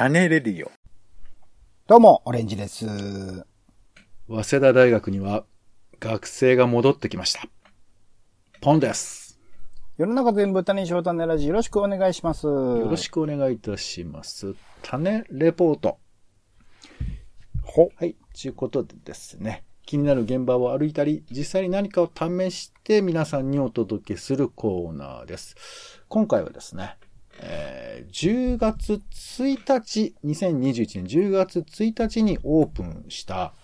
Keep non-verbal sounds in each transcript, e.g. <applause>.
種レディオ。どうも、オレンジです。早稲田大学には学生が戻ってきました。ポンです。世の中全部種にしよう種ラジよろしくお願いします。よよろしくお願いいたします。種レポート。ほ。はい。ということでですね、気になる現場を歩いたり、実際に何かを試して皆さんにお届けするコーナーです。今回はですね、えー10月1日、2021年10月1日にオープンした、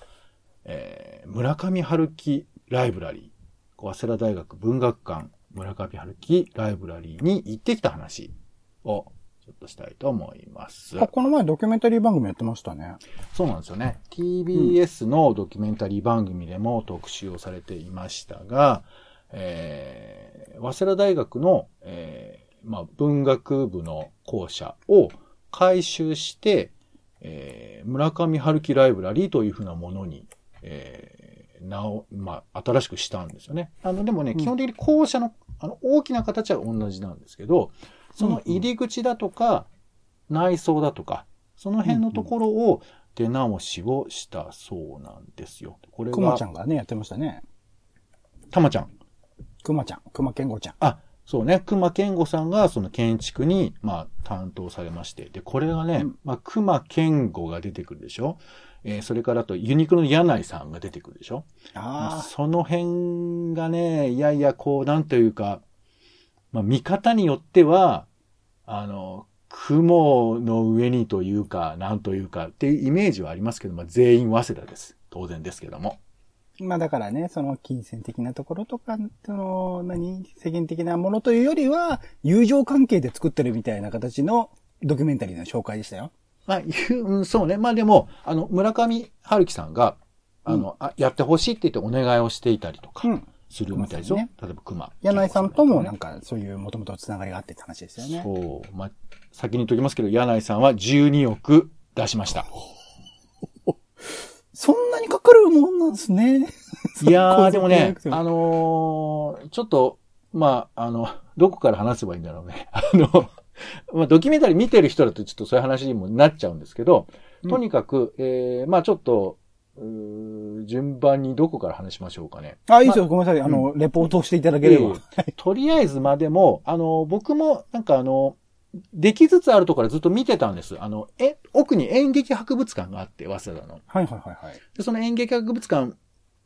えー村上春樹ライブラリー、早稲田大学文学館村上春樹ライブラリーに行ってきた話をちょっとしたいと思います。あ、この前ドキュメンタリー番組やってましたね。そうなんですよね。TBS のドキュメンタリー番組でも特集をされていましたが、えー、早稲田大学の、えーまあ、文学部の校舎を改修して、えー村上春樹ライブラリーというふうなものに、えー、なお、まあ、新しくしたんですよね。あの、でもね、うん基本的に校舎の、あの、大きな形は同じなんですけど、その入り口だとか、内装だとか、その辺のところを出直しをしたそうなんですよ。これくまがちゃんがね、やってましたね。たまちゃん。くまちゃん、くまけんごちゃん。あ、そうね。熊健吾さんがその建築に、まあ、担当されまして。で、これがね、うんまあ、熊健吾が出てくるでしょ？えーそれからあと、ユニクロの柳井さんが出てくるでしょ？まああその辺がね、いやいや、こう、なんというか、まあ、見方によっては、あの、雲の上にというか、なんというかっていうイメージはありますけど、まあ、全員早稲田です。当然ですけども。あ。まあだからね、その金銭的なところとか、その、何、世間的なものというよりは、友情関係で作ってるみたいな形のドキュメンタリーの紹介でしたよ。まあ、いううん、そうね。まあでも、あの、村上春樹さんが、あの、あやってほしいって言ってお願いをしていたりとか、うん。するみたいですよ。ね例えば熊。柳井さんともなんかそういうもともとつながりがあってって話ですよね。そう。まあ、先に言っときますけど、柳井さんは12億出しました。<laughs> そんなにかかるもんなんですね。いやー、<laughs> でもね、ああのーちょっと、まあ、あの、どこから話せばいいんだろうね。<laughs> あの、まあ、ドキュメンタリー見てる人だとちょっとそういう話にもなっちゃうんですけど、うんとにかく、えー、まあちょっと、うー順番にどこから話しましょうかね。あ、いいですよ。ごめんなさい。あの、レポートをしていただければ。とりあえずまでも、あの、僕もなんかあの、できつつあるところからずっと見てたんです。あの、え、奥に演劇博物館があって、早稲田の。はいはいはいはい。で、その演劇博物館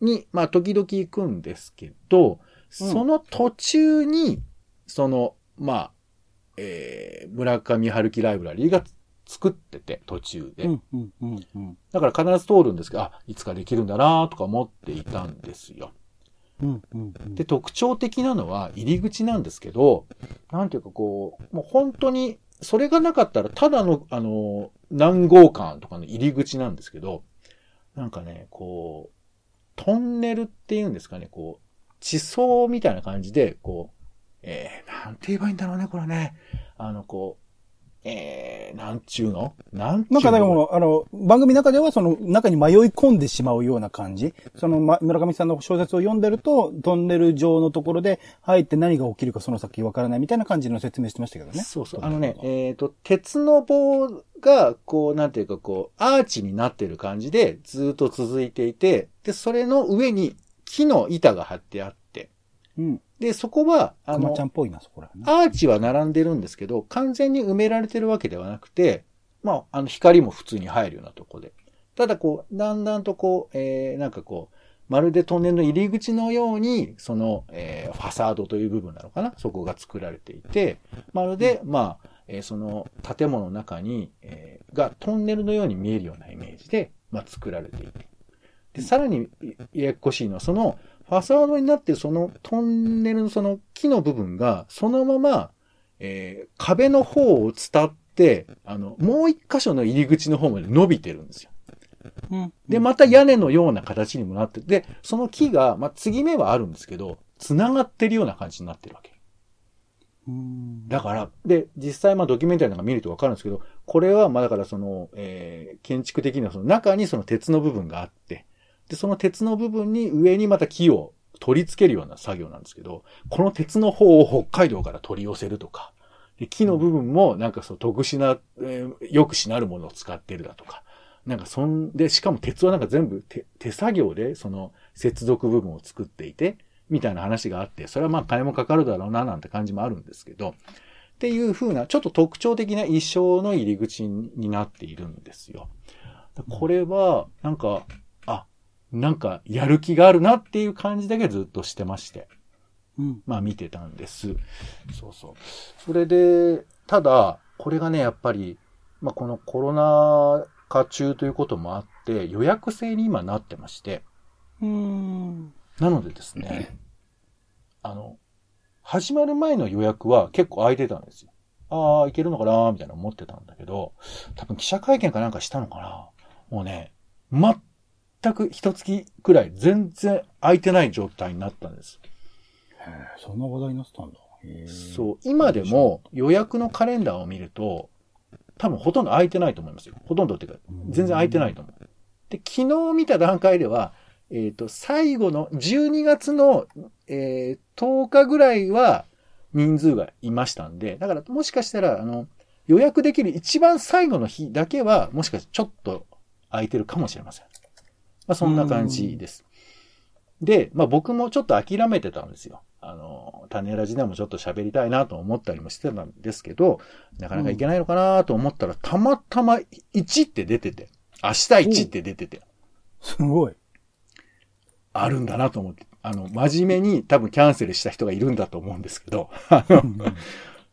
に、まあ、時々行くんですけど、その途中に、その、まあ、えー、村上春樹ライブラリーが作ってて、途中で。うんうんうんうん。だから必ず通るんですけど、あ、いつかできるんだなとか思っていたんですよ。で、特徴的なのは入り口なんですけど、なんていうかこう、もう本当に、それがなかったら、ただの、あの、南郷館とかの入り口なんですけど、なんかね、こう、トンネルっていうんですかね、こう、地層みたいな感じで、こう、えー、なんて言えばいいんだろうね、これね。あの、こう、えー、なんちゅうの？なんちゅうの？なんかでも、あの、番組の中ではその中に迷い込んでしまうような感じ。その、ま、村上さんの小説を読んでると、トンネル上のところで入って何が起きるかその先わからないみたいな感じの説明してましたけどね。そうそう。あのね、えっ、と、鉄の棒が、こう、なんていうか、こう、アーチになってる感じで、ずっと続いていて、で、それの上に木の板が張ってあって、うん。で、そこは、あのちゃ、んっぽいな、そこらね。アーチは並んでるんですけど、完全に埋められてるわけではなくて、まあ、あの、光も普通に入るようなとこで。ただ、こう、だんだんとこう、えー、なんかこう、まるでトンネルの入り口のように、その、えー、ファサードという部分なのかな？そこが作られていて、まるで、まあ、えーその建物の中に、えーがトンネルのように見えるようなイメージで、まあ、作られていて。で、さらにややこしいのは、その、ファサードになってるそのトンネルのその木の部分が、そのまま、えー壁の方を伝って、あの、もう一箇所の入り口の方まで伸びてるんですよ。うん。で、また屋根のような形にもなって、で、その木が、まあ、継ぎ目はあるんですけど、繋がってるような感じになってるわけ。うん。だから、で、実際まあドキュメンタリーなんか見るとわかるんですけど、これはまあだからその、えー建築的にはその中にその鉄の部分があって、で、その鉄の部分に上にまた木を取り付けるような作業なんですけど、この鉄の方を北海道から取り寄せるとか、で木の部分もなんかそう特殊な、えーよくしなるものを使ってるだとか。なんかそんで、しかも鉄はなんか全部手手作業でその接続部分を作っていて、みたいな話があって、それはまあ金もかかるだろうななんて感じもあるんですけど、っていう風な、ちょっと特徴的な衣装の入り口になっているんですよ。これは、なんか、なんかやる気があるなっていう感じだけずっとしてまして。うん。まあ見てたんです。そうそう。それで、ただ、これがね、やっぱり、まあこのコロナ禍中ということもあって、予約制に今なってまして、うん。なのでですね、あの、始まる前の予約は結構空いてたんですよ。ああ、いけるのかなみたいな思ってたんだけど、多分記者会見かなんかしたのかなもうね、全く一月くらい全然空いてない状態になったんです。へえそんな話題になってたんだ。そう、今でも予約のカレンダーを見ると、多分ほとんど空いてないと思いますよ。ほとんどっていうか、全然空いてないと思う。で、昨日見た段階では、えっ、と、最後の12月の、えー10日ぐらいは人数がいましたんで、だからもしかしたら、あの、予約できる一番最後の日だけは、もしかしてちょっと空いてるかもしれません。まあ、そんな感じです。で、まあ僕もちょっと諦めてたんですよ。あの、種ラジでもちょっと喋りたいなと思ったりもしてたんですけど、なかなかいけないのかなと思ったら、たまたま1って出てて、明日1って出てて、すごい。あるんだなと思って、あの、真面目に多分キャンセルした人がいるんだと思うんですけど、<laughs> あの、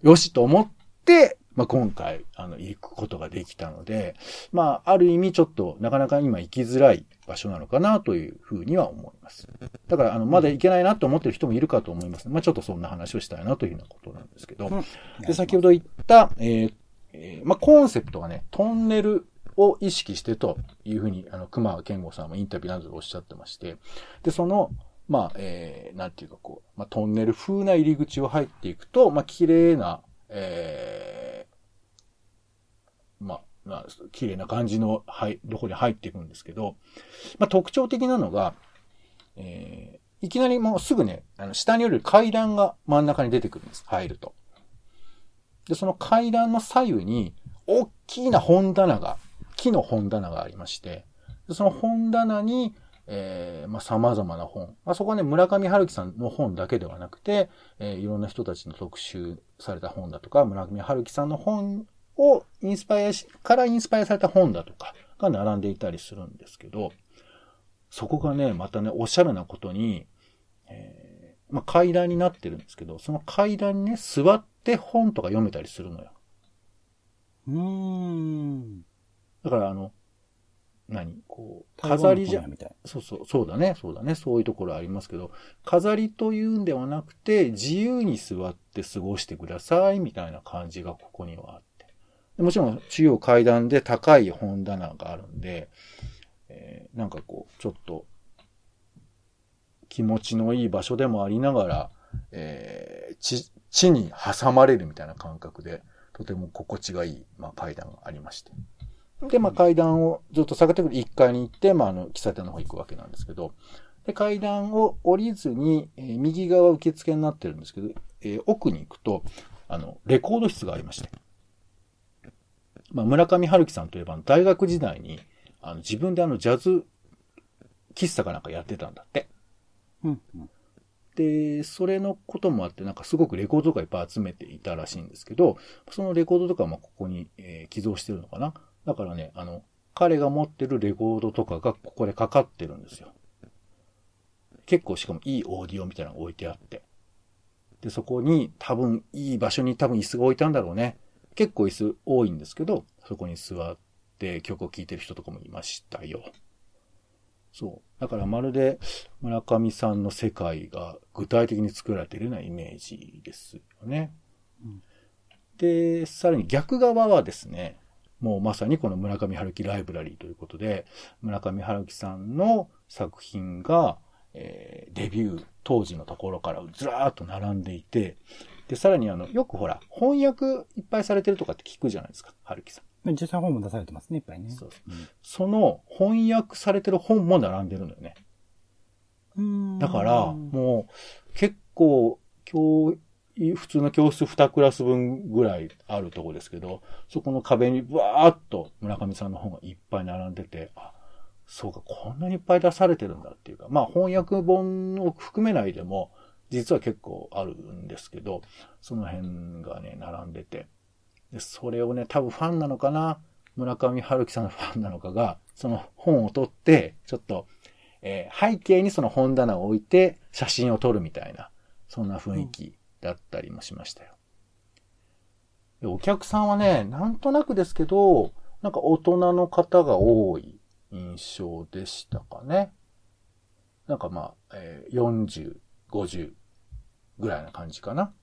よしと思って、まあ、今回、あの、行くことができたので、まあ、ある意味ちょっと、なかなか今行きづらい場所なのかなというふうには思います。だから、あの、まだ行けないなと思ってる人もいるかと思います。まあ、ちょっとそんな話をしたいなというようなことなんですけど、うんで、先ほど言った、えーえーまあ、コンセプトはね、トンネルを意識してというふうに、あの、熊健吾さんもインタビューなどでおっしゃってまして、で、その、まあ、えー、なんていうかこう、まあ、トンネル風な入り口を入っていくと、まあ、綺麗な、えー、まあ、まあ、綺麗な感じの、はい、どこに入っていくんですけど、まあ、特徴的なのが、えー、いきなりもうすぐね、あの、下に降りる階段が真ん中に出てくるんです。入ると。で、その階段の左右に、大きな本棚が、木の本棚がありまして、でその本棚に、えー、まあ、様々な本。まあ、そこはね、村上春樹さんの本だけではなくて、えーいろんな人たちの特集された本だとか、村上春樹さんの本をインスパイアし、からインスパイアされた本だとかが並んでいたりするんですけど、そこがね、またね、おしゃれなことに、えーまあ、階段になってるんですけど、その階段にね、座って本とか読めたりするのよ。うーん。だからあの、何こう、飾りじゃ。そうそう、そうだね、そうだね、そういうところありますけど、飾りというんではなくて、自由に座って過ごしてください、みたいな感じがここにはあっもちろん、中央階段で高い本棚があるんで、えーなんかこう、ちょっと、気持ちのいい場所でもありながら、えー地、地に挟まれるみたいな感覚で、とても心地がいい、まあ、階段がありまして。で、まあ、階段をずっと下がってくる1階に行って、まあ、あの、喫茶店の方行くわけなんですけど、で、階段を降りずに、えー右側受付になってるんですけど、えー奥に行くと、あの、レコード室がありまして。まあ、村上春樹さんといえば、大学時代に、あの、自分であの、ジャズ喫茶かなんかやってたんだって。うん。うんで、それのこともあって、なんかすごくレコードとかいっぱい集めていたらしいんですけど、そのレコードとかもここに、えー寄贈してるのかなだからね、あの、彼が持ってるレコードとかがここでかかってるんですよ。結構しかもいいオーディオみたいなのが置いてあって。で、そこに多分いい場所に多分椅子が置いたんだろうね。結構椅子多いんですけど、そこに座って曲を聴いてる人とかもいましたよ。そう。だからまるで村上さんの世界が具体的に作られているようなイメージですよね。うんで、さらに逆側はですね、もうまさにこの村上春樹ライブラリーということで、村上春樹さんの作品が、えーデビュー当時のところからずらーっと並んでいて、で、さらにあの、よくほら、翻訳いっぱいされてるとかって聞くじゃないですか、春樹さん。で実際本も出されてますね、いっぱいね。そうその翻訳されてる本も並んでるのよね。うんだから、もう、結構、教い普通の教室2クラス分ぐらいあるとこですけど、そこの壁にわーっと村上さんの本がいっぱい並んでて、あ、そうか、こんなにいっぱい出されてるんだっていうか、まあ翻訳本を含めないでも、実は結構あるんですけど、その辺がね、並んでて。で、それをね、多分ファンなのかな？村上春樹さんのファンなのかが、その本を取って、ちょっと、えー、背景にその本棚を置いて写真を撮るみたいな、そんな雰囲気だったりもしましたよ。でお客さんはね、なんとなくですけど、なんか大人の方が多い印象でしたかね。なんかまあ、えー、40、50ぐらいな感じかな。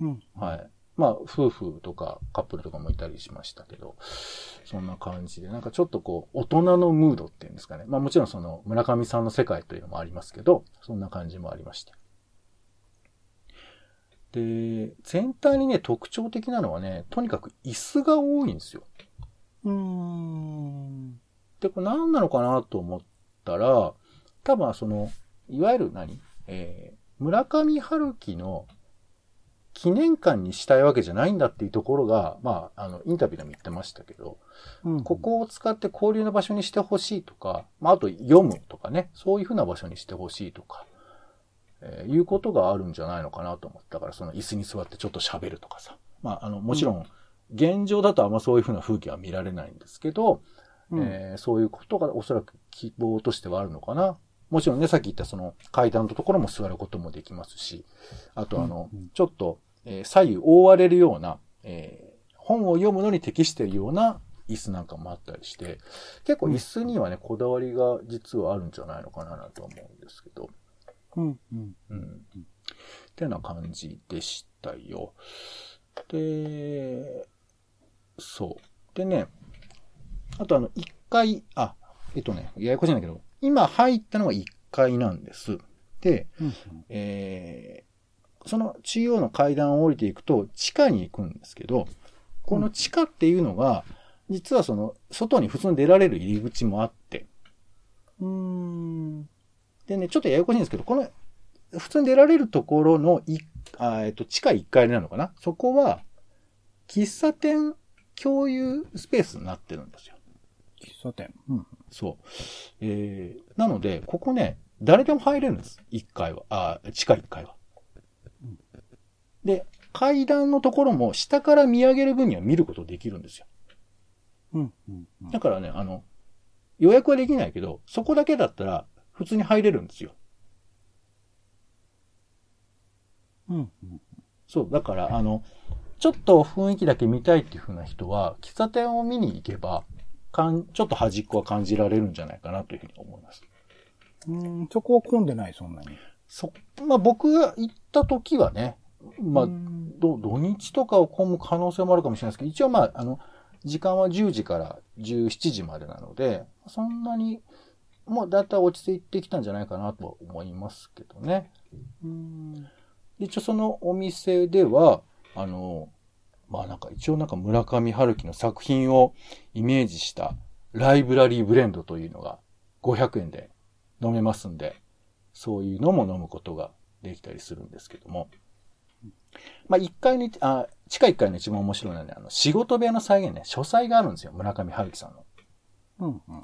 うん。はい。まあ、夫婦とかカップルとかもいたりしましたけど、そんな感じで、なんかちょっとこう、大人のムードっていうんですかね。まあもちろんその村上さんの世界というのもありますけど、そんな感じもありました。で、全体にね、特徴的なのはね、とにかく椅子が多いんですよ。うーん。で、これ何なのかなと思ったら、多分その、いわゆる何？えー、村上春樹の記念館にしたいわけじゃないんだっていうところが、まあ、あの、インタビューでも言ってましたけど、うん、ここを使って交流の場所にしてほしいとか、まあ、あと読むとかね、そういうふうな場所にしてほしいとか、えー、いうことがあるんじゃないのかなと思ったから、その椅子に座ってちょっと喋るとかさ。まあ、あの、もちろん、現状だとあんまそういうふうな風景は見られないんですけど、うん、えー、そういうことがおそらく希望としてはあるのかな。もちろんね、さっき言ったその階段のところも座ることもできますし、あとあの、うんうん、ちょっと、えー、左右覆われるような、えー、本を読むのに適しているような椅子なんかもあったりして、結構椅子にはね、こだわりが実はあるんじゃないのかなと思うんですけど。うん、うん、うん。ってな感じでしたよ。で、そう。でね、あとあの、一階、あ、えっとね、ややこしいんだけど、今入ったのが一階なんです。で、うん、えー、その中央の階段を降りていくと地下に行くんですけど、この地下っていうのが、実はその、外に普通に出られる入り口もあって。うーん。でね、ちょっとややこしいんですけど、この、普通に出られるところの、い、あえっと、地下1階なのかな？そこは、喫茶店共有スペースになってるんですよ。喫茶店。うん。そう。えー、なので、ここね、誰でも入れるんです。1階は。あ、地下1階は。うん、で、階段のところも下から見上げる分には見ることできるんですよ。うん。うん、だからね、あの、予約はできないけど、そこだけだったら普通に入れるんですよ。うん。そう、だから、あの、ちょっと雰囲気だけ見たいっていう風な人は、喫茶店を見に行けば、かん、ちょっと端っこは感じられるんじゃないかなというふうに思います。うん、そこは混んでない、そんなに。そ、まあ僕が行った時はね、まあ、土日とかを混む可能性もあるかもしれないですけど、一応まあ、あの、時間は10時から17時までなので、そんなに、もうだいたい落ち着いてきたんじゃないかなと思いますけどね。うん一応そのお店では、あの、まあなんか一応なんか村上春樹の作品をイメージしたライブラリーブレンドというのが500円で飲めますんで、そういうのも飲むことができたりするんですけども。まあ1階に、あ、地下1階の一番面白いのはね、あの仕事部屋の再現ね、書斎があるんですよ、村上春樹さんの。うんうん、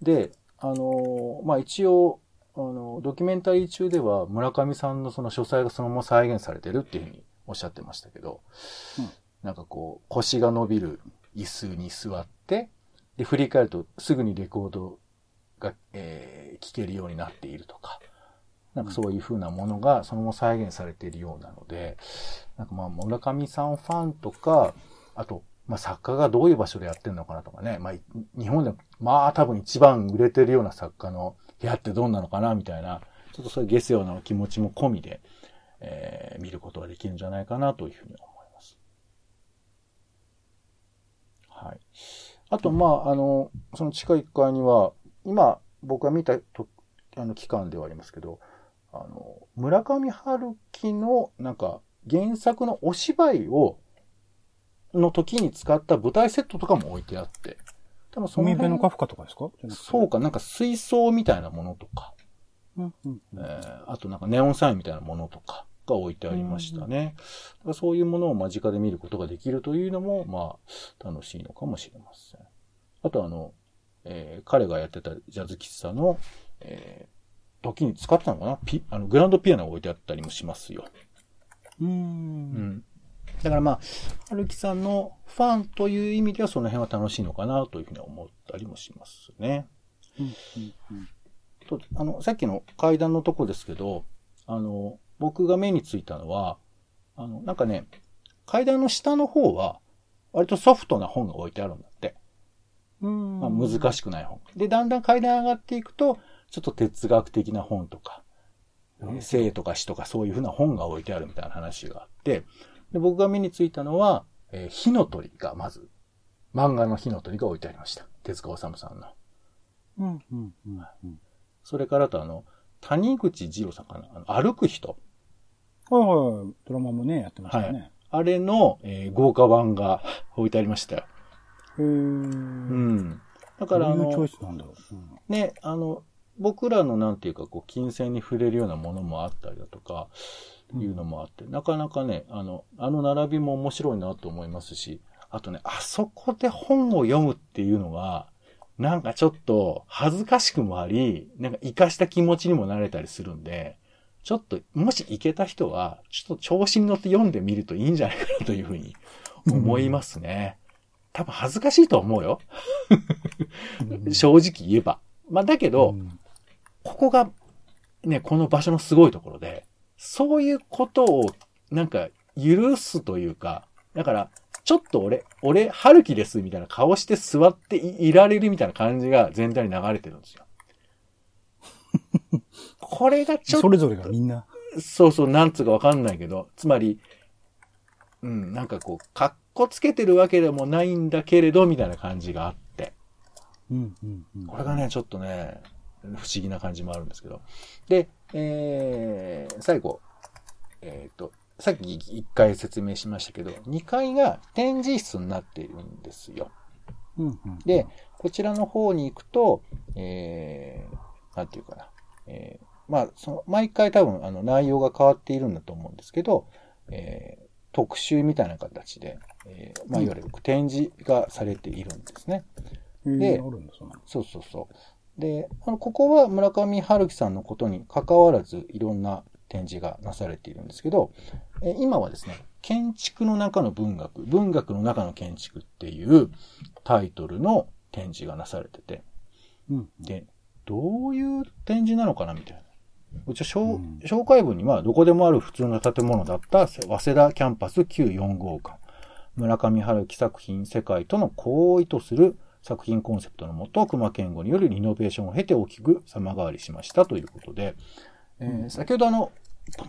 で、あのまあ一応、あの、ドキュメンタリー中では村上さんのその書斎がそのまま再現されてるっていうふうにおっしゃってましたけど、うん、なんかこう、腰が伸びる椅子に座って、で、振り返るとすぐにレコードが、えー、聴けるようになっているとか、なんかそういう風なものがそのまま再現されているようなので、なんかまあ村上さんファンとか、あと、まあ作家がどういう場所でやってるのかなとかね、まあ日本でまあ多分一番売れてるような作家の部屋ってどんなのかなみたいな、ちょっとそういうゲスような気持ちも込みで、えー、見ることができるんじゃないかなというふうに思います。はい。あと、まあ、あの、その地下1階には、今、僕が見たとあの期間ではありますけど、あの、村上春樹の、なんか、原作のお芝居を、の時に使った舞台セットとかも置いてあって。多分その海のカフカとかですか？そうか、なんか水槽みたいなものとか。うんうん、えー、あとなんかネオンサインみたいなものとか、が置いてありましたね。そういうものを間近で見ることができるというのも、まあ、楽しいのかもしれません。あとあの、えー、彼がやってたジャズ喫茶の、えー、時に使ったのかな？ピ、あの、グランドピアノが置いてあったりもしますよ。う。うんん。だからまあ、春樹さんのファンという意味ではその辺は楽しいのかなというふうに思ったりもしますね。うんうんと、あの、さっきの階段のとこですけど、あの、僕が目についたのは、あの、なんかね、階段の下の方は、割とソフトな本が置いてあるんだって。うん。まあ、難しくない本。で、だんだん階段上がっていくと、ちょっと哲学的な本とか、うん生とか死とかそういうふうな本が置いてあるみたいな話があって、で僕が目についたのは、えー火の鳥がまず、漫画の火の鳥が置いてありました。手塚治虫さんの。うん。うん。うん。うん。それからあとあの、谷口二郎さんかなあの歩く人。はいはい。ドラマもね、やってましたね。あれの、えー豪華版が置いてありましたよ。へー。うん。だからあのどういうチョイ、スなんだろう？うんね、あの、僕らのなんていうか、こう、金銭に触れるようなものもあったりだとか、いうのもあって、なかなかね、あの、あの並びも面白いなと思いますし、あとね、あそこで本を読むっていうのが、なんかちょっと恥ずかしくもあり、なんか活かした気持ちにもなれたりするんで、ちょっと、もし行けた人は、ちょっと調子に乗って読んでみるといいんじゃないかなというふうに思いますね。多分恥ずかしいと思うよ。うん正直言えば。まあだけど、うんここが、ね、この場所のすごいところで、そういうことを、なんか、許すというか、だから、ちょっと俺、俺、春樹です、みたいな顔して座っていいられるみたいな感じが全体に流れてるんですよ。<laughs> これがちょっと、それぞれがみんな。そうそう、なんつうかわかんないけど、つまり、うん、なんかこう、かっこつけてるわけでもないんだけれど、みたいな感じがあって。うん。うん。うんこれがね、ちょっとね、不思議な感じもあるんですけど。で、えー、最後、えっ、と、さっき一回説明しましたけど、2階が展示室になっているんですよ。うん。うん。で、こちらの方に行くと、えー、なんていうかな。えー、まあ、その、毎回多分、あの、内容が変わっているんだと思うんですけど、えー、特集みたいな形で、えー、まあ、いわゆる展示がされているんですね。へーであるんだ、そんなのそうそうそう。で、あの、ここは村上春樹さんのことに関わらずいろんな展示がなされているんですけど、え今はですね、建築の中の文学、文学の中の建築っていうタイトルの展示がなされてて、うん。で、どういう展示なのかなみたいな。うちは紹,、うん紹介文にはどこでもある普通の建物だった早稲田キャンパス旧4号館。村上春樹作品世界とのこう意図する作品コンセプトのもと、熊健吾によるリノベーションを経て大きく様変わりしましたということで、えーうん先ほどあの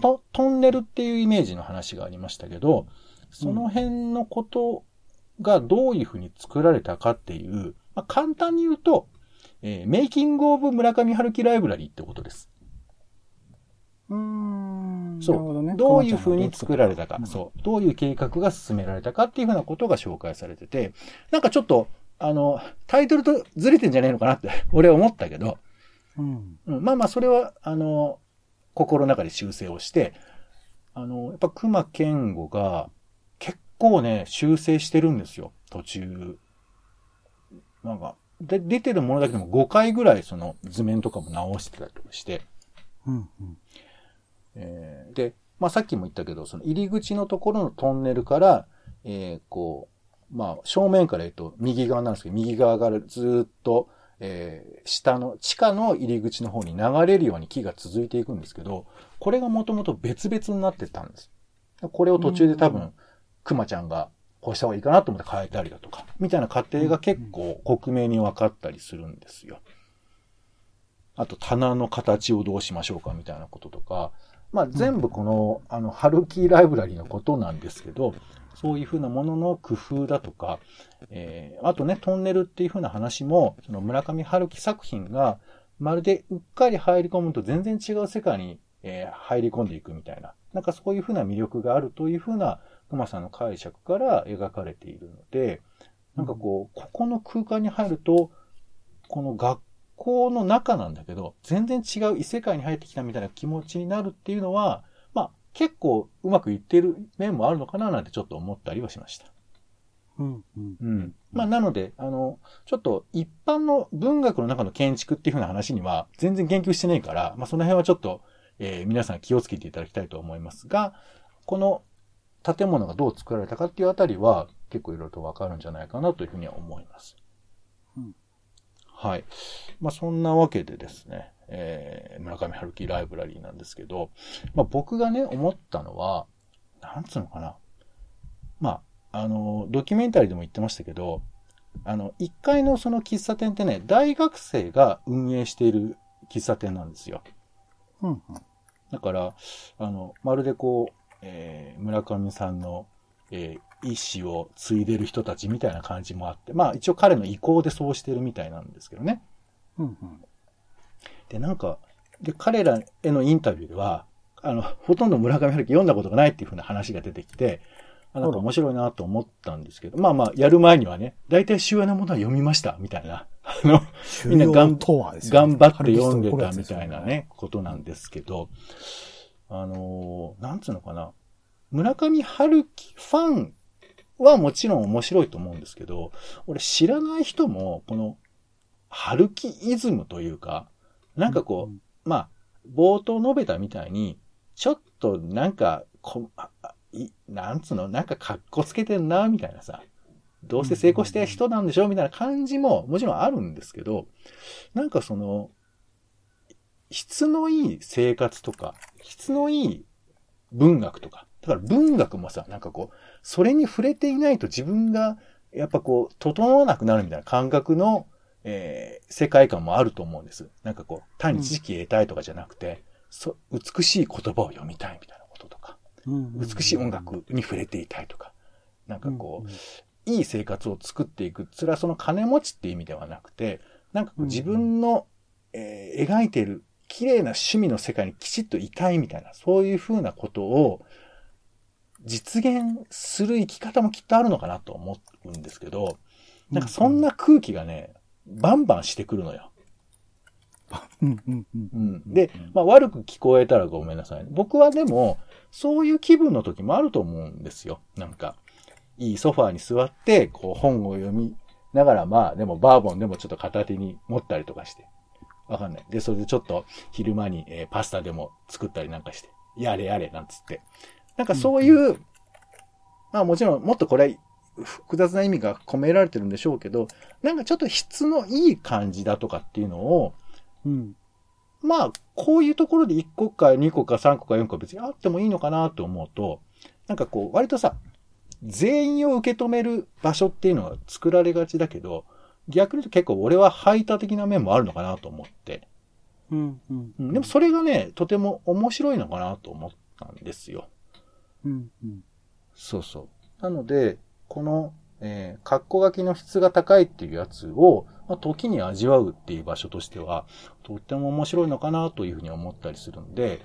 ト、トンネルっていうイメージの話がありましたけど、その辺のことがどういうふうに作られたかっていう、まあ、簡単に言うと、えーメイキングオブ村上春樹ライブラリーってことです。うーん。そうどね。どういうふうに作られたか、うんそう、どういう計画が進められたかっていうふうなことが紹介されてて、なんかちょっと、あの、タイトルとずれてんじゃねえのかなって、<laughs> 俺は思ったけど、うん。うん、まあまあ、それは、あの、心の中で修正をして、あの、やっぱ熊健吾が結構ね、修正してるんですよ、途中。なんか、で、出てるものだけでも5回ぐらいその図面とかも直してたりとかして、うん。うん。えーで、まあさっきも言ったけど、その入り口のところのトンネルから、えーこう、まあ正面から言うと右側なんですけど、右側からずーっと、えー下の、地下の入り口の方に流れるように木が続いていくんですけど、これがもともと別々になってたんです。これを途中で多う分、くまちゃんがこうした方がいいかなと思って変えたりだとか、みたいな過程が結構克明に分かったりするんですよ。あと棚の形をどうしましょうかみたいなこととか、まあ全部この、あの、ハルキーライブラリのことなんですけど、そういうふうなものの工夫だとか、えーあとね、トンネルっていうふうな話も、その村上春樹作品が、まるでうっかり入り込むと全然違う世界に、えー入り込んでいくみたいな、なんかそういうふうな魅力があるというふうな、熊さんの解釈から描かれているので、なんかこう、ここの空間に入ると、この学校の中なんだけど、全然違う異世界に入ってきたみたいな気持ちになるっていうのは、まあ、結構うまくいってる面もあるのかななんてちょっと思ったりはしました。うん。うん。うん。まあ、なので、あの、ちょっと一般の文学の中の建築っていう風な話には全然言及してないから、まあ、その辺はちょっと、えー皆さん気をつけていただきたいと思いますが、この建物がどう作られたかっていうあたりは結構いろいろとわかるんじゃないかなというふうには思います。うんはい。まあ、そんなわけでですね、えー村上春樹ライブラリーなんですけど、まあ、僕がね、思ったのは、なんつうのかな。まあ、あの、ドキュメンタリーでも言ってましたけど、あの、1階のその喫茶店ってね、大学生が運営している喫茶店なんですよ。うん。うん。だから、あの、まるでこう、えー村上さんの、えー意思を継いでる人たちみたいな感じもあって、まあ一応彼の意向でそうしてるみたいなんですけどね。うん。うん。で、なんか、で、彼らへのインタビューでは、あの、ほとんど村上春樹読んだことがないっていう風な話が出てきて、あなんか面白いなと思ったんですけど、まあまあ、やる前にはね、大体主要なものは読みました、みたいな。あの、みんな頑張って読んでたみたいな。ね、ことなんですけど、あのーなんつうのかな。村上春樹ファンはもちろん面白いと思うんですけど、俺知らない人も、この、春樹イズムというか、なんかこう、まあ、冒頭述べたみたいに、ちょっとなんか、こなんつうの、なんか格好つけてんな、みたいなさ。どうせ成功した人なんでしょ？みたいな感じももちろんあるんですけど、なんかその、質のいい生活とか、質のいい文学とか、だから文学もさ、なんかこう、それに触れていないと自分が、やっぱこう、整わなくなるみたいな感覚の、えー世界観もあると思うんです。なんかこう、単に知識得たいとかじゃなくて、そ美しい言葉を読みたいみたいなこととか、うん。美しい音楽に触れていたいとか、なんかこう、いい生活を作っていく。それはその金持ちって意味ではなくて、なんかこううん自分の、えー描いている綺麗な趣味の世界にきちっといたいみたいな、そういうふうなことを実現する生き方もきっとあるのかなと思うんですけど、なんかそんな空気がね、バンバンしてくるのよ。で、まあ悪く聞こえたらごめんなさい。僕はでも、そういう気分の時もあると思うんですよ。なんか、いいソファーに座って、こう本を読みながら、まあでもバーボンでもちょっと片手に持ったりとかして。わかんない。で、それでちょっと昼間に、えーパスタでも作ったりなんかして、やれやれなんつって。なんかそういう、まあもちろんもっとこれ複雑な意味が込められてるんでしょうけど、なんかちょっと質のいい感じだとかっていうのを、うん。まあ、こういうところで1個か2個か3個か4個別にあってもいいのかなと思うと、なんかこう、割とさ、全員を受け止める場所っていうのが作られがちだけど、逆に言うと結構俺は排他的な面もあるのかなと思って。うん。うん。うんでもそれがね、とても面白いのかなと思ったんですよ。うん。うん。そうそう。なので、この、えー、格好書きの質が高いっていうやつを、まあ、時に味わうっていう場所としては、とっても面白いのかなというふうに思ったりするんで、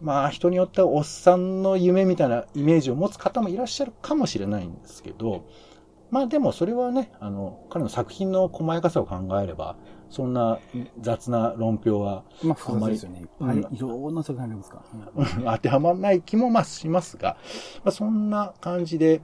まあ人によってはおっさんの夢みたいなイメージを持つ方もいらっしゃるかもしれないんですけど、まあでもそれはね、あの、彼の作品の細やかさを考えれば、そんな雑な論評はまあ、複雑ですよね。いっぱい、うんいろんな作品ありますか <laughs> 当てはまらない気もまあしますが、まあ、そんな感じで、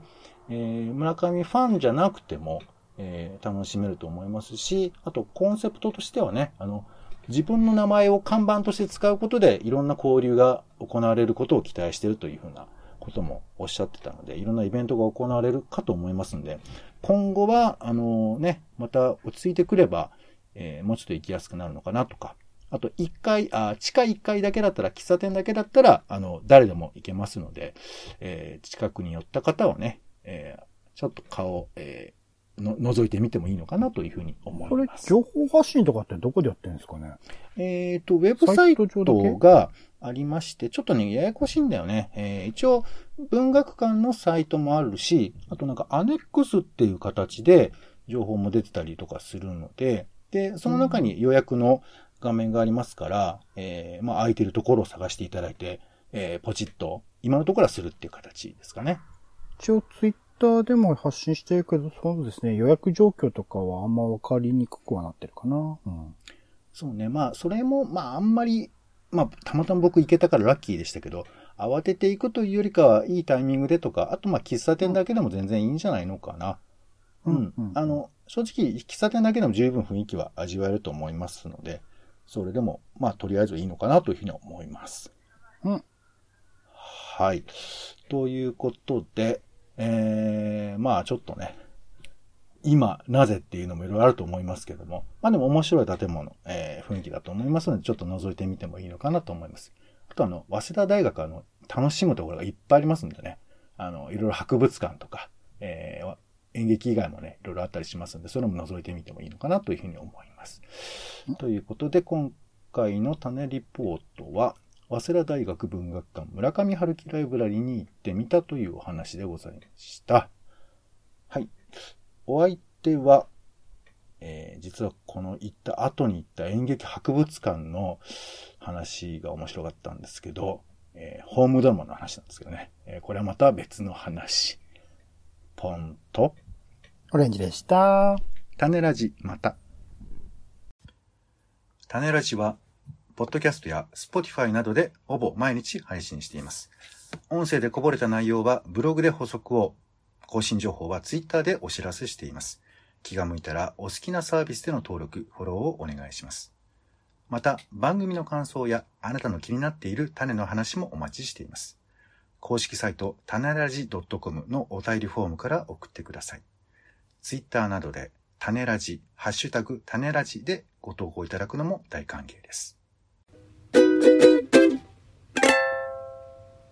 えー村上ファンじゃなくても、えー楽しめると思いますし、あとコンセプトとしてはね、あの、自分の名前を看板として使うことでいろんな交流が行われることを期待しているというふうなこともおっしゃってたので、いろんなイベントが行われるかと思いますので、今後は、あのね、また落ち着いてくれば、えーもうちょっと行きやすくなるのかなとか、あと1階、あ、地下1階だけだったら、喫茶店だけだったら、あの、誰でも行けますので、えー近くに寄った方はね、えーちょっと顔、えーの、覗いてみてもいいのかなというふうに思これいま、す。情報発信とかってどこでやってるんですかね？えっ、と、ウェブサイトがありまして、ちょっとね、ややこしいんだよね。えー一応、文学館のサイトもあるし、あとなんかアネックスっていう形で情報も出てたりとかするので、で、その中に予約の画面がありますから、えーまあ、空いてるところを探していただいて、えーポチッと、今のところはするっていう形ですかね。一応ツイッターでも発信してるけど、そうですね、予約状況とかはあんまわかりにくくはなってるかな。うん。そうね。まあ、それも、まあ、あんまり、まあ、たまたま僕行けたからラッキーでしたけど、慌てていくというよりかは、いいタイミングでとか、あとまあ喫茶店だけでも全然いいんじゃないのかな。うん。うんあの、正直、喫茶店だけでも十分雰囲気は味わえると思いますので、それでも、まあ、とりあえずいいのかなというふうに思います。うん。はい。ということで、えー、まあ、ちょっとね、今、なぜっていうのもいろいろあると思いますけども、まあでも面白い建物、えー、雰囲気だと思いますので、ちょっと覗いてみてもいいのかなと思います。あとあの、早稲田大学あの、楽しむところがいっぱいありますんでね、あの、いろいろ博物館とか、えー、演劇以外もね、いろいろあったりしますんで、それも覗いてみてもいいのかなというふうに思います。ということで、今回の種リポートは、早稲田大学文学館村上春樹ライブラリに行ってみたというお話でございました。はい。お相手は、えー実はこの行った後に行った演劇博物館の話が面白かったんですけど、えーホームドラマの話なんですけどね。えーこれはまた別の話。ポンと、オレンジでした。種ラジ、また。種ラジは、ポッドキャストや Spotify などでほぼ毎日配信しています。音声でこぼれた内容はブログで補足を、更新情報は Twitter でお知らせしています。気が向いたらお好きなサービスでの登録、フォローをお願いします。また、番組の感想やあなたの気になっている種の話もお待ちしています。公式サイト、種ラジ .com のお便りフォームから送ってください。ツイッターなどで、種ラジ、ハッシュタグ、種ラジでご投稿いただくのも大歓迎です。